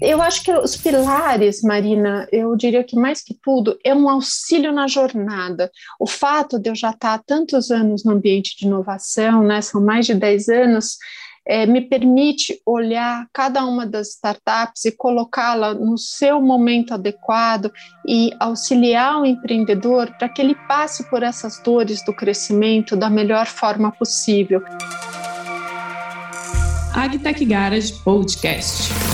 Eu acho que os pilares, Marina, eu diria que mais que tudo, é um auxílio na jornada. O fato de eu já estar há tantos anos no ambiente de inovação, né, são mais de 10 anos, é, me permite olhar cada uma das startups e colocá-la no seu momento adequado e auxiliar o empreendedor para que ele passe por essas dores do crescimento da melhor forma possível. Agtech Garage Podcast.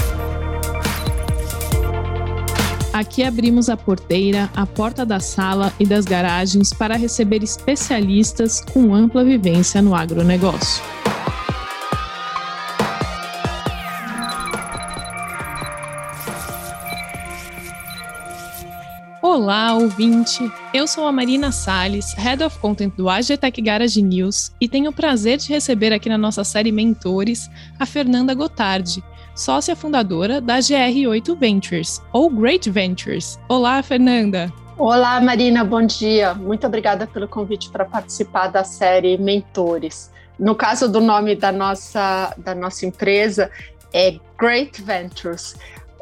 Aqui abrimos a porteira, a porta da sala e das garagens para receber especialistas com ampla vivência no agronegócio. Olá, ouvinte! Eu sou a Marina Salles, Head of Content do AGTech Garage News, e tenho o prazer de receber aqui na nossa série Mentores a Fernanda Gotardi, sócia fundadora da GR8 Ventures, ou Great Ventures. Olá, Fernanda! Olá, Marina, bom dia. Muito obrigada pelo convite para participar da série Mentores. No caso do nome da nossa, da nossa empresa, é Great Ventures.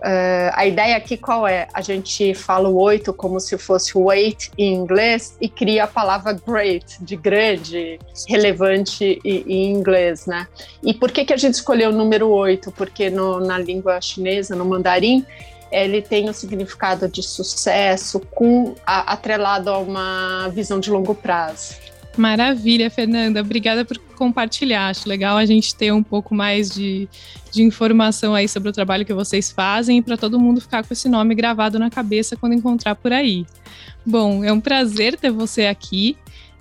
Uh, a ideia aqui qual é? A gente fala o oito como se fosse weight em inglês e cria a palavra great, de grande, relevante em inglês, né? E por que, que a gente escolheu o número oito? Porque no, na língua chinesa, no mandarim, ele tem o significado de sucesso com a, atrelado a uma visão de longo prazo. Maravilha, Fernanda. Obrigada por compartilhar. Acho legal a gente ter um pouco mais de, de informação aí sobre o trabalho que vocês fazem e para todo mundo ficar com esse nome gravado na cabeça quando encontrar por aí. Bom, é um prazer ter você aqui.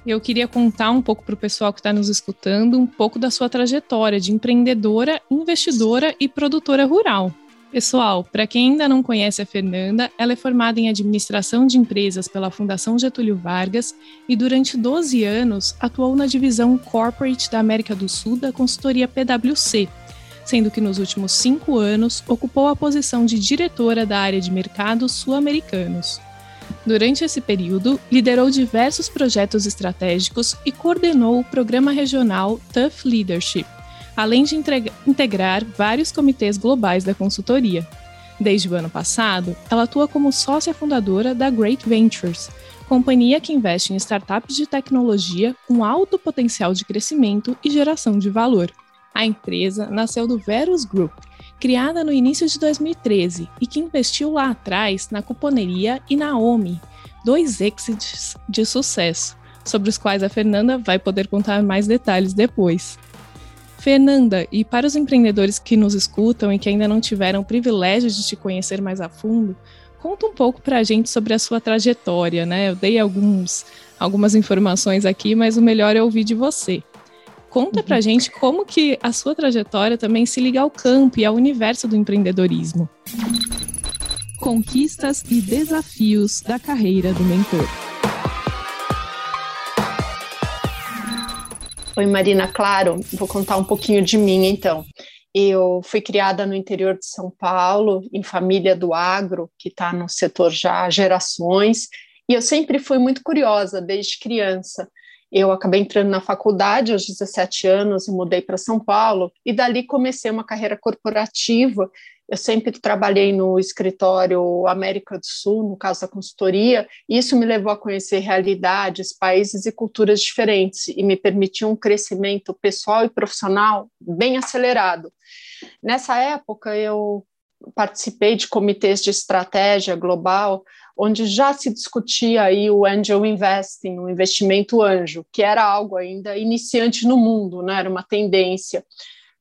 Eu queria contar um pouco para o pessoal que está nos escutando um pouco da sua trajetória de empreendedora, investidora e produtora rural. Pessoal, para quem ainda não conhece a Fernanda, ela é formada em administração de empresas pela Fundação Getúlio Vargas e durante 12 anos atuou na divisão corporate da América do Sul da consultoria PwC, sendo que nos últimos cinco anos ocupou a posição de diretora da área de mercados sul-americanos. Durante esse período, liderou diversos projetos estratégicos e coordenou o programa regional Tough Leadership, além de integrar vários comitês globais da consultoria. Desde o ano passado, ela atua como sócia fundadora da Great Ventures, companhia que investe em startups de tecnologia com alto potencial de crescimento e geração de valor. A empresa nasceu do Verus Group, criada no início de 2013 e que investiu lá atrás na Cuponeria e na OMI, dois exits de sucesso, sobre os quais a Fernanda vai poder contar mais detalhes depois. Fernanda, e para os empreendedores que nos escutam e que ainda não tiveram o privilégio de te conhecer mais a fundo, conta um pouco para a gente sobre a sua trajetória, né? Eu dei alguns, algumas informações aqui, mas o melhor é ouvir de você. Conta para a uhum. gente como que a sua trajetória também se liga ao campo e ao universo do empreendedorismo. Conquistas e desafios da carreira do mentor. Oi, Marina, claro, vou contar um pouquinho de mim então. Eu fui criada no interior de São Paulo, em família do agro, que está no setor já há gerações, e eu sempre fui muito curiosa desde criança. Eu acabei entrando na faculdade aos 17 anos e mudei para São Paulo, e dali comecei uma carreira corporativa eu sempre trabalhei no escritório América do Sul, no caso da consultoria, e isso me levou a conhecer realidades, países e culturas diferentes e me permitiu um crescimento pessoal e profissional bem acelerado. Nessa época, eu participei de comitês de estratégia global, onde já se discutia aí o angel investing, o investimento anjo, que era algo ainda iniciante no mundo, né? era uma tendência.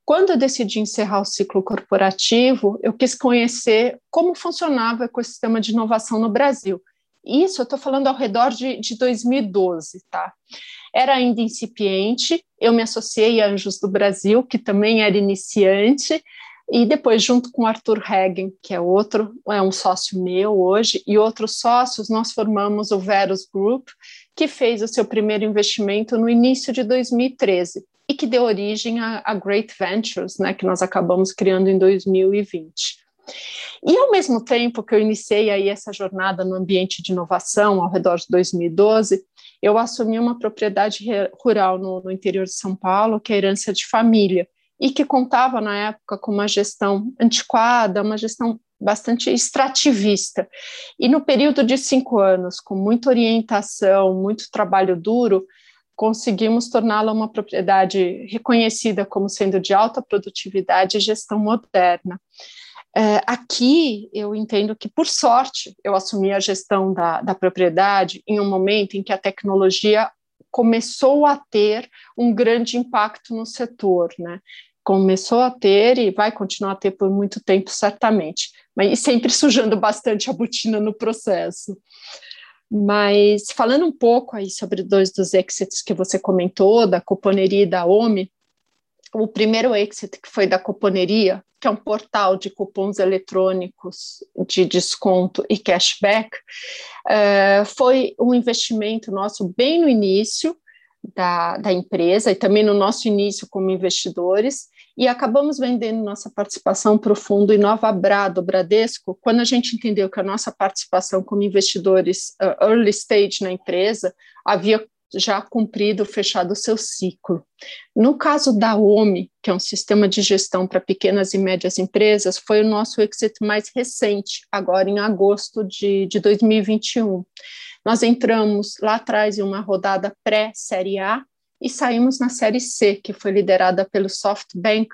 Quando eu decidi encerrar o ciclo corporativo, eu quis conhecer como funcionava o ecossistema de inovação no Brasil. Isso eu estou falando ao redor de, de 2012, tá? Era ainda incipiente, eu me associei a Anjos do Brasil, que também era iniciante, e depois, junto com Arthur Hagen, que é outro, é um sócio meu hoje, e outros sócios, nós formamos o Verus Group, que fez o seu primeiro investimento no início de 2013 e que deu origem a Great Ventures, né, que nós acabamos criando em 2020. E ao mesmo tempo que eu iniciei aí essa jornada no ambiente de inovação, ao redor de 2012, eu assumi uma propriedade rural no, no interior de São Paulo, que é herança de família, e que contava na época com uma gestão antiquada, uma gestão bastante extrativista. E no período de cinco anos, com muita orientação, muito trabalho duro, conseguimos torná-la uma propriedade reconhecida como sendo de alta produtividade e gestão moderna. É, aqui eu entendo que, por sorte, eu assumi a gestão da, da propriedade em um momento em que a tecnologia começou a ter um grande impacto no setor, né? Começou a ter e vai continuar a ter por muito tempo, certamente, mas sempre sujando bastante a botina no processo. Mas falando um pouco aí sobre dois dos exits que você comentou, da cuponeria e da OMI, o primeiro exit que foi da cuponeria, que é um portal de cupons eletrônicos de desconto e cashback, uh, foi um investimento nosso bem no início da, da empresa e também no nosso início como investidores, e acabamos vendendo nossa participação para o fundo Inova Bra do Bradesco, quando a gente entendeu que a nossa participação como investidores uh, early stage na empresa havia já cumprido, fechado o seu ciclo. No caso da OMI, que é um sistema de gestão para pequenas e médias empresas, foi o nosso exit mais recente, agora em agosto de, de 2021. Nós entramos lá atrás em uma rodada pré-série A, e saímos na Série C, que foi liderada pelo SoftBank,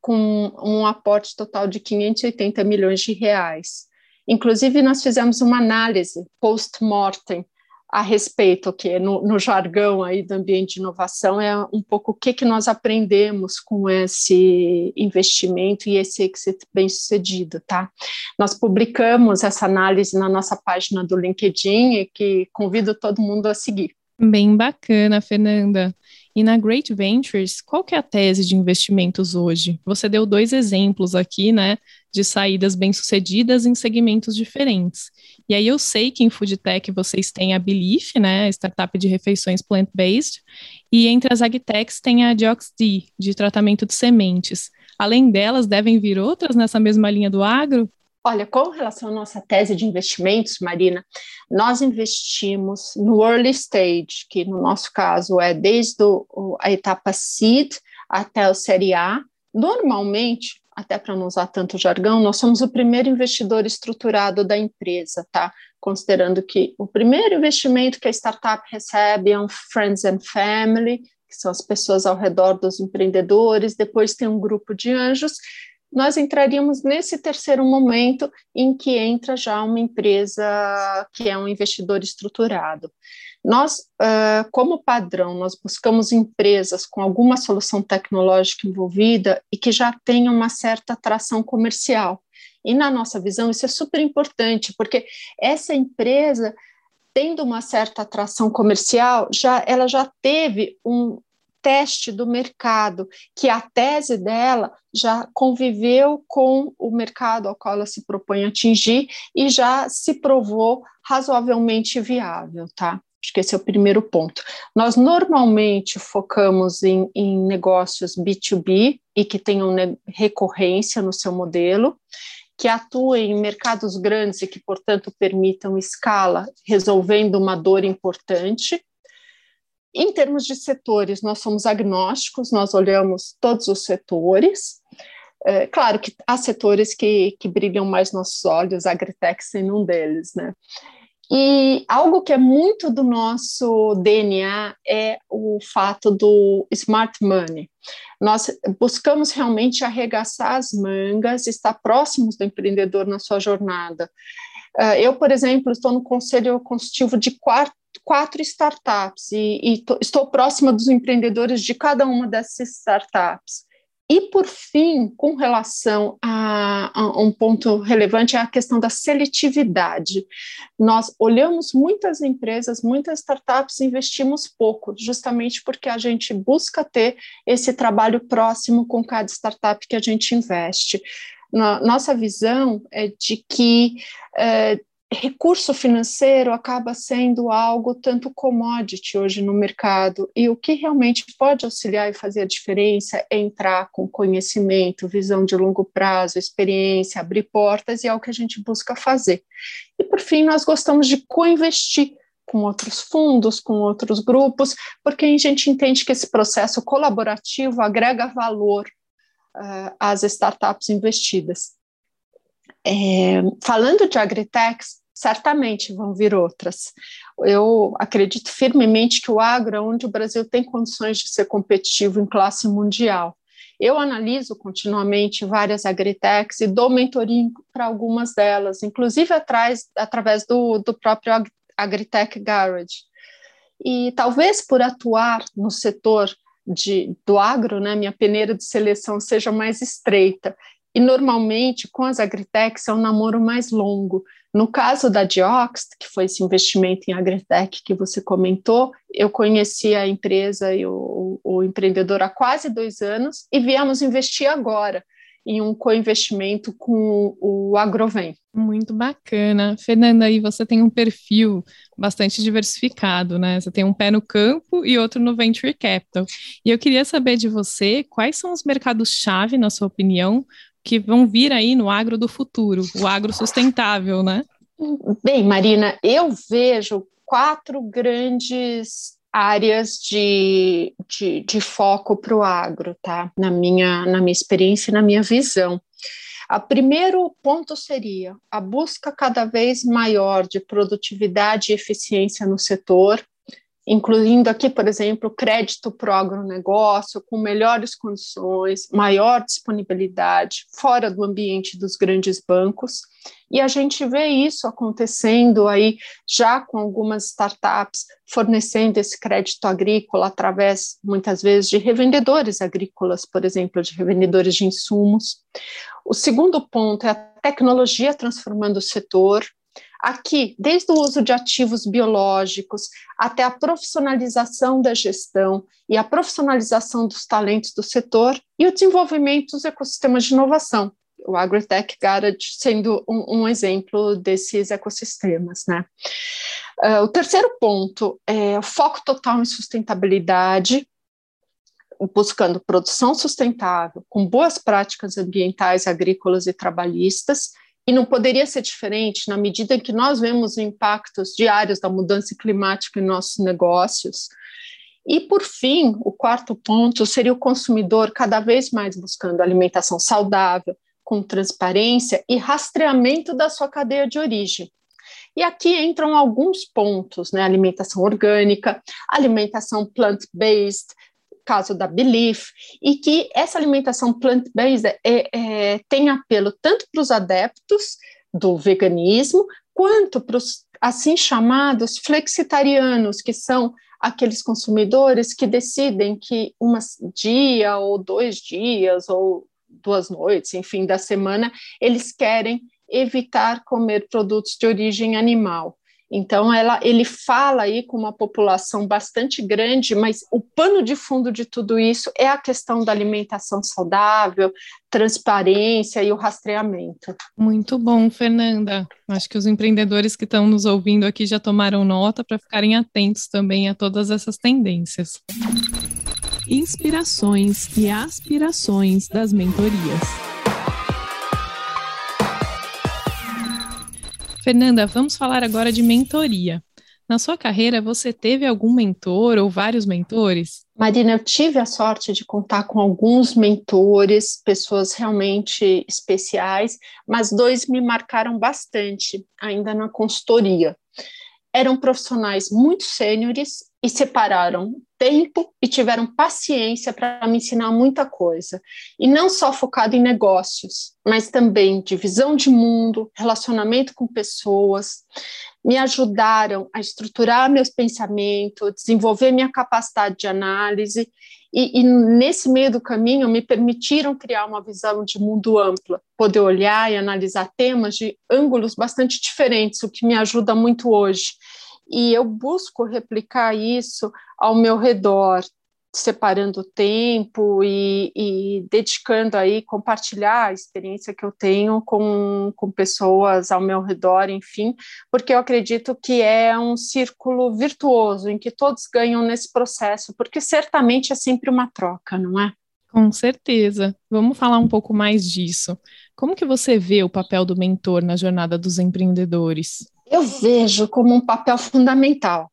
com um aporte total de 580 milhões de reais. Inclusive, nós fizemos uma análise post-mortem a respeito, que no, no, jargão aí do ambiente de inovação é um pouco o que, que nós aprendemos com esse investimento e esse exit bem sucedido, tá? Nós publicamos essa análise na nossa página do LinkedIn e que convido todo mundo a seguir. Bem bacana, Fernanda. E na Great Ventures, qual que é a tese de investimentos hoje? Você deu dois exemplos aqui, né, de saídas bem-sucedidas em segmentos diferentes. E aí eu sei que em Food Tech vocês têm a Belief, né, startup de refeições plant-based, e entre as agtechs tem a DioxD, de tratamento de sementes. Além delas, devem vir outras nessa mesma linha do agro? Olha, com relação à nossa tese de investimentos, Marina, nós investimos no early stage, que no nosso caso é desde a etapa seed até o série A. Normalmente, até para não usar tanto jargão, nós somos o primeiro investidor estruturado da empresa, tá? Considerando que o primeiro investimento que a startup recebe é um friends and family, que são as pessoas ao redor dos empreendedores, depois tem um grupo de anjos nós entraríamos nesse terceiro momento em que entra já uma empresa que é um investidor estruturado. Nós, como padrão, nós buscamos empresas com alguma solução tecnológica envolvida e que já tenham uma certa atração comercial. E na nossa visão, isso é super importante, porque essa empresa, tendo uma certa atração comercial, já, ela já teve um, teste do mercado, que a tese dela já conviveu com o mercado ao qual ela se propõe atingir e já se provou razoavelmente viável, tá? Acho que esse é o primeiro ponto. Nós normalmente focamos em, em negócios B2B e que tenham recorrência no seu modelo, que atuem em mercados grandes e que, portanto, permitam escala, resolvendo uma dor importante em termos de setores, nós somos agnósticos, nós olhamos todos os setores. É, claro que há setores que, que brilham mais nossos olhos, a Agritech sendo um deles, né? E algo que é muito do nosso DNA é o fato do smart money. Nós buscamos realmente arregaçar as mangas, estar próximos do empreendedor na sua jornada. É, eu, por exemplo, estou no conselho consultivo de quatro quatro startups e, e estou próxima dos empreendedores de cada uma dessas startups. E, por fim, com relação a, a, um ponto relevante, é a questão da seletividade. Nós olhamos muitas empresas, muitas startups, investimos pouco, justamente porque a gente busca ter esse trabalho próximo com cada startup que a gente investe. Na, nossa visão é de que é, recurso financeiro acaba sendo algo tanto commodity hoje no mercado, e o que realmente pode auxiliar e fazer a diferença é entrar com conhecimento, visão de longo prazo, experiência, abrir portas, e é o que a gente busca fazer. E, por fim, nós gostamos de co-investir com outros fundos, com outros grupos, porque a gente entende que esse processo colaborativo agrega valor uh, às startups investidas. É, falando de agritechs, certamente vão vir outras. Eu acredito firmemente que o agro é onde o Brasil tem condições de ser competitivo em classe mundial. Eu analiso continuamente várias agritechs e dou mentoria para algumas delas, inclusive atrás, através do, do próprio Agritech Garage. E talvez por atuar no setor de, do agro, né, minha peneira de seleção seja mais estreita. E normalmente com as agritechs é um namoro mais longo. No caso da Dioxt, que foi esse investimento em agritech que você comentou, eu conheci a empresa e o, o empreendedor há quase dois anos e viemos investir agora em um co-investimento com o Agrovem. Muito bacana. Fernanda, aí você tem um perfil bastante diversificado, né? Você tem um pé no campo e outro no Venture Capital. E eu queria saber de você quais são os mercados-chave, na sua opinião, que vão vir aí no agro do futuro, o agro sustentável, né? Bem, Marina, eu vejo quatro grandes áreas de, de, de foco para o agro, tá? Na minha, na minha experiência e na minha visão. O primeiro ponto seria a busca cada vez maior de produtividade e eficiência no setor, incluindo aqui, por exemplo, crédito para o agronegócio, com melhores condições, maior disponibilidade, fora do ambiente dos grandes bancos. E a gente vê isso acontecendo aí já com algumas startups fornecendo esse crédito agrícola através, muitas vezes, de revendedores agrícolas, por exemplo, de revendedores de insumos. O segundo ponto é a tecnologia transformando o setor, Aqui, desde o uso de ativos biológicos até a profissionalização da gestão e a profissionalização dos talentos do setor e o desenvolvimento dos ecossistemas de inovação. O AgriTech Garage sendo um, um exemplo desses ecossistemas. Né? Uh, o terceiro ponto é o foco total em sustentabilidade, buscando produção sustentável, com boas práticas ambientais, agrícolas e trabalhistas, e não poderia ser diferente na medida em que nós vemos impactos diários da mudança climática em nossos negócios. E, por fim, o quarto ponto seria o consumidor cada vez mais buscando alimentação saudável, com transparência e rastreamento da sua cadeia de origem. E aqui entram alguns pontos, né? Alimentação orgânica, alimentação plant-based, caso da Belief, e que essa alimentação plant-based é, é, tem apelo tanto para os adeptos do veganismo, quanto para os assim chamados flexitarianos, que são aqueles consumidores que decidem que um dia ou dois dias ou duas noites, enfim, da semana, eles querem evitar comer produtos de origem animal. Então, ela, ele fala aí com uma população bastante grande, mas o pano de fundo de tudo isso é a questão da alimentação saudável, transparência e o rastreamento. Muito bom, Fernanda. Acho que os empreendedores que estão nos ouvindo aqui já tomaram nota para ficarem atentos também a todas essas tendências. Inspirações e aspirações das mentorias. Fernanda, vamos falar agora de mentoria. Na sua carreira, você teve algum mentor ou vários mentores? Marina, eu tive a sorte de contar com alguns mentores, pessoas realmente especiais, mas dois me marcaram bastante, ainda na consultoria. Eram profissionais muito sêniores e separaram tempo e tiveram paciência para me ensinar muita coisa. E não só focado em negócios, mas também de visão de mundo, relacionamento com pessoas. Me ajudaram a estruturar meus pensamentos, desenvolver minha capacidade de análise. E, e nesse meio do caminho me permitiram criar uma visão de mundo ampla, poder olhar e analisar temas de ângulos bastante diferentes, o que me ajuda muito hoje. E eu busco replicar isso ao meu redor, separando tempo e, e, dedicando aí, compartilhar a experiência que eu tenho com, com pessoas ao meu redor, enfim, porque eu acredito que é um círculo virtuoso em que todos ganham nesse processo, porque certamente é sempre uma troca, não é? Com certeza. Vamos falar um pouco mais disso. Como que você vê o papel do mentor na jornada dos empreendedores? Eu vejo como um papel fundamental.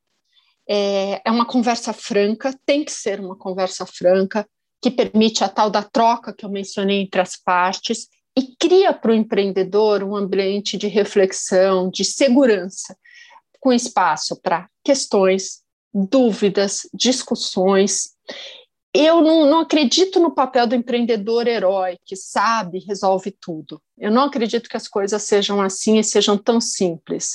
É, é uma conversa franca, tem que ser uma conversa franca, que permite a tal da troca que eu mencionei entre as partes, e cria para o empreendedor um ambiente de reflexão, de segurança, com espaço para questões, dúvidas, discussões. Eu não, não, acredito no papel do empreendedor herói, que sabe, resolve tudo. Eu não acredito que as coisas sejam assim e sejam tão simples.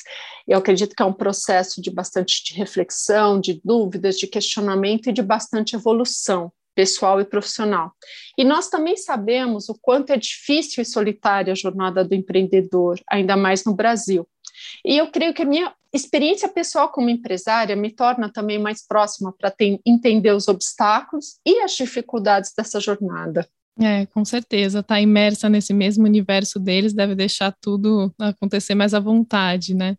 Eu acredito que é um processo de bastante de reflexão, de dúvidas, de questionamento e de bastante evolução pessoal e profissional. E nós também sabemos o quanto é difícil e solitária a jornada do empreendedor, ainda mais no Brasil. E eu creio que a minha experiência pessoal como empresária me torna também mais próxima para entender os obstáculos e as dificuldades dessa jornada. É, com certeza, estar tá imersa nesse mesmo universo deles deve deixar tudo acontecer mais à vontade, né?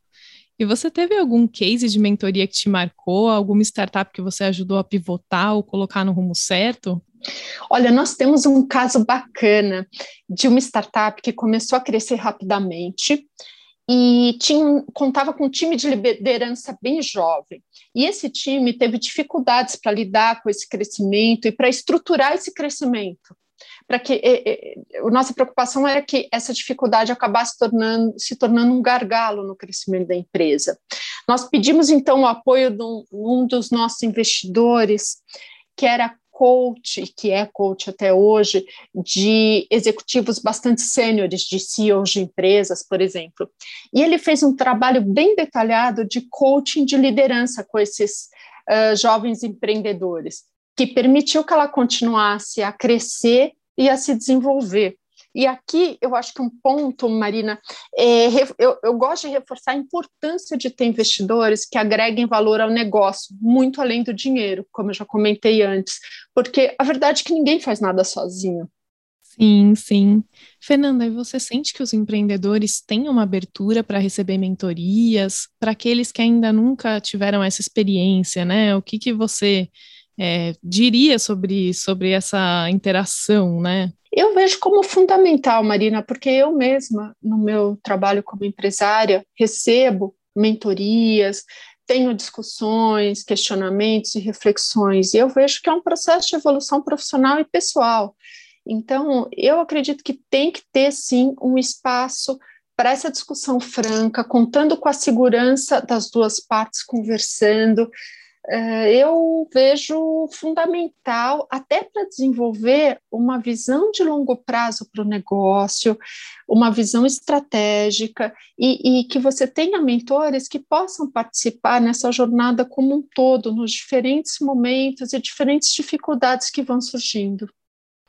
E você teve algum case de mentoria que te marcou, alguma startup que você ajudou a pivotar ou colocar no rumo certo? Olha, nós temos um caso bacana de uma startup que começou a crescer rapidamente e tinha, contava com um time de liderança bem jovem. E esse time teve dificuldades para lidar com esse crescimento e para estruturar esse crescimento para que e, e, a nossa preocupação era que essa dificuldade acabasse tornando, se tornando um gargalo no crescimento da empresa. Nós pedimos então o apoio de um, um dos nossos investidores, que era coach, que é coach até hoje, de executivos bastante sêniores, de CEOs de empresas, por exemplo. E ele fez um trabalho bem detalhado de coaching de liderança com esses uh, jovens empreendedores, que permitiu que ela continuasse a crescer e a se desenvolver. E aqui eu acho que um ponto, Marina, é, eu, eu, gosto de reforçar a importância de ter investidores que agreguem valor ao negócio, muito além do dinheiro, como eu já comentei antes, porque a verdade é que ninguém faz nada sozinho. Sim, sim. Fernanda, e você sente que os empreendedores têm uma abertura para receber mentorias, para aqueles que ainda nunca tiveram essa experiência, né? O que, que você é, diria sobre, sobre essa interação, né? Eu vejo como fundamental, Marina, porque eu mesma, no meu trabalho como empresária, recebo mentorias, tenho discussões, questionamentos e reflexões, e eu vejo que é um processo de evolução profissional e pessoal. Então, eu acredito que tem que ter, sim, um espaço para essa discussão franca, contando com a segurança das duas partes conversando, eu vejo fundamental até para desenvolver uma visão de longo prazo para o negócio, uma visão estratégica e, e, que você tenha mentores que possam participar nessa jornada como um todo, nos diferentes momentos e diferentes dificuldades que vão surgindo.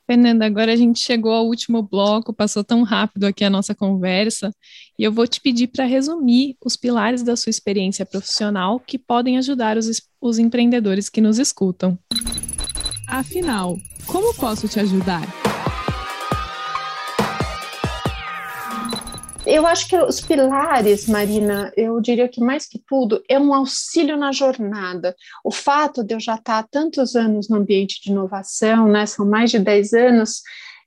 Fernanda, agora a gente chegou ao último bloco, passou tão rápido aqui a nossa conversa, e eu vou te pedir para resumir os pilares da sua experiência profissional que podem ajudar os, os empreendedores que nos escutam. Afinal, como posso te ajudar? Eu acho que os pilares, Marina, eu diria que mais que tudo é um auxílio na jornada. O fato de eu já estar há tantos anos no ambiente de inovação, né, são mais de 10 anos,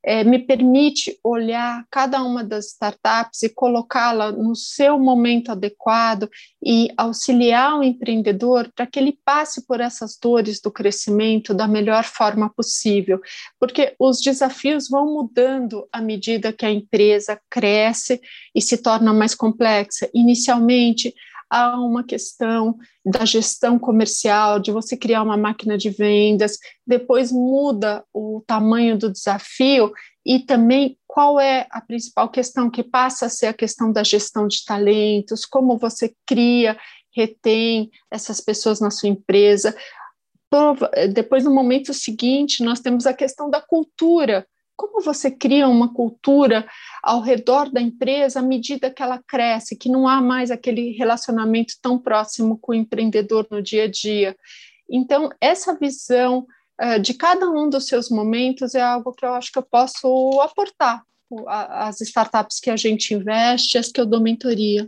é, me permite olhar cada uma das startups e colocá-la no seu momento adequado e auxiliar o empreendedor para que ele passe por essas dores do crescimento da melhor forma possível, porque os desafios vão mudando à medida que a empresa cresce e se torna mais complexa. Inicialmente, há uma questão da gestão comercial, de você criar uma máquina de vendas, depois muda o tamanho do desafio e também qual é a principal questão que passa a ser a questão da gestão de talentos, como você cria, retém essas pessoas na sua empresa. Depois, no momento seguinte, nós temos a questão da cultura, como você cria uma cultura ao redor da empresa à medida que ela cresce, que não há mais aquele relacionamento tão próximo com o empreendedor no dia a dia. Então, essa visão uh, de cada um dos seus momentos é algo que eu acho que eu posso aportar às startups que a gente investe, as que eu dou mentoria.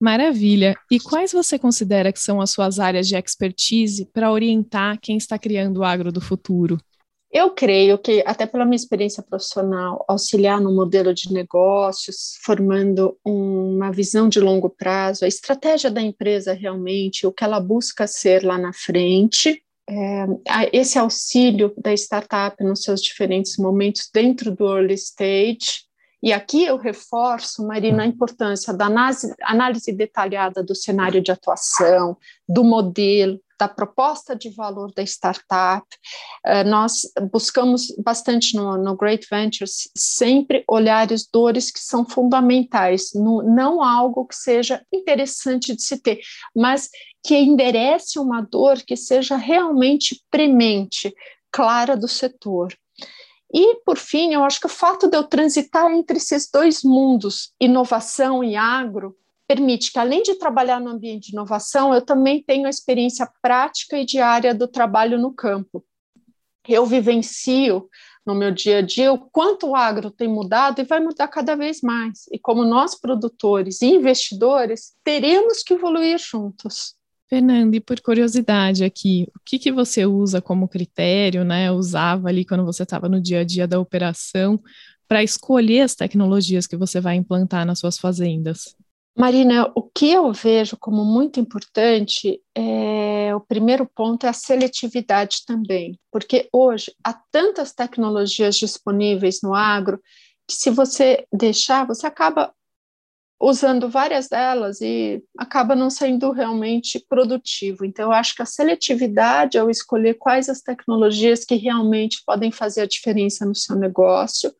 Maravilha! E quais você considera que são as suas áreas de expertise para orientar quem está criando o agro do futuro? Eu creio que, até pela minha experiência profissional, auxiliar no modelo de negócios, formando uma visão de longo prazo, a estratégia da empresa realmente, o que ela busca ser lá na frente, é, esse auxílio da startup nos seus diferentes momentos dentro do early stage E aqui eu reforço, Marina, a importância da análise, detalhada do cenário de atuação, do modelo, da proposta de valor da startup. Uh, nós buscamos bastante no, no, Great Ventures sempre olhares dores que são fundamentais, no, não algo que seja interessante de se ter, mas que enderece uma dor que seja realmente premente, clara do setor. E, por fim, eu acho que o fato de eu transitar entre esses dois mundos, inovação e agro, permite que, além de trabalhar no ambiente de inovação, eu também tenho a experiência prática e diária do trabalho no campo. Eu vivencio no meu dia a dia o quanto o agro tem mudado e vai mudar cada vez mais. E como nós, produtores e investidores, teremos que evoluir juntos. Fernanda, e por curiosidade aqui, o que, que você usa como critério, né? Usava ali quando você estava no dia a dia da operação para escolher as tecnologias que você vai implantar nas suas fazendas? Marina, o que eu vejo como muito importante é o primeiro ponto é a seletividade também, porque hoje há tantas tecnologias disponíveis no agro que se você deixar, você acaba usando várias delas e acaba não sendo realmente produtivo. Então, eu acho que a seletividade ao escolher quais as tecnologias que realmente podem fazer a diferença no seu negócio.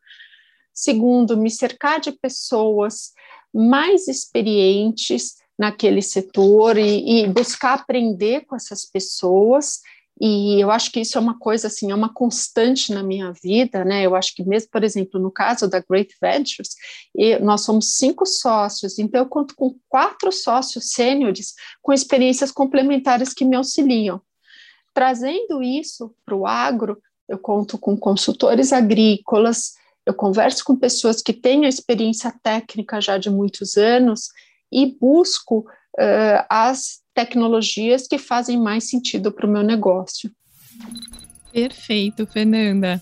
Segundo, me cercar de pessoas mais experientes naquele setor e, e, buscar aprender com essas pessoas. E eu acho que isso é uma coisa assim, é uma constante na minha vida, né? Eu acho que mesmo, por exemplo, no caso da Great Ventures, nós somos cinco sócios, então eu conto com quatro sócios sêniores com experiências complementares que me auxiliam. Trazendo isso para o agro, eu conto com consultores agrícolas, eu converso com pessoas que têm experiência técnica já de muitos anos e busco uh, as tecnologias que fazem mais sentido para o meu negócio. Perfeito, Fernanda.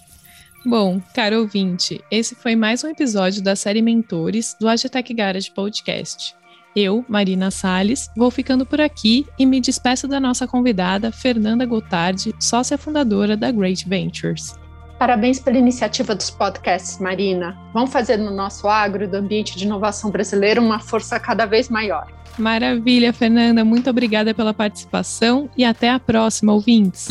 Bom, caro ouvinte, esse foi mais um episódio da série Mentores do Agitec Garage Podcast. Eu, Marina Salles, vou ficando por aqui e me despeço da nossa convidada, Fernanda Gotardi, sócia fundadora da Great Ventures. Parabéns pela iniciativa dos podcasts, Marina. Vamos fazer no nosso agro do ambiente de inovação brasileiro uma força cada vez maior. Maravilha, Fernanda. Muito obrigada pela participação e até a próxima, ouvintes.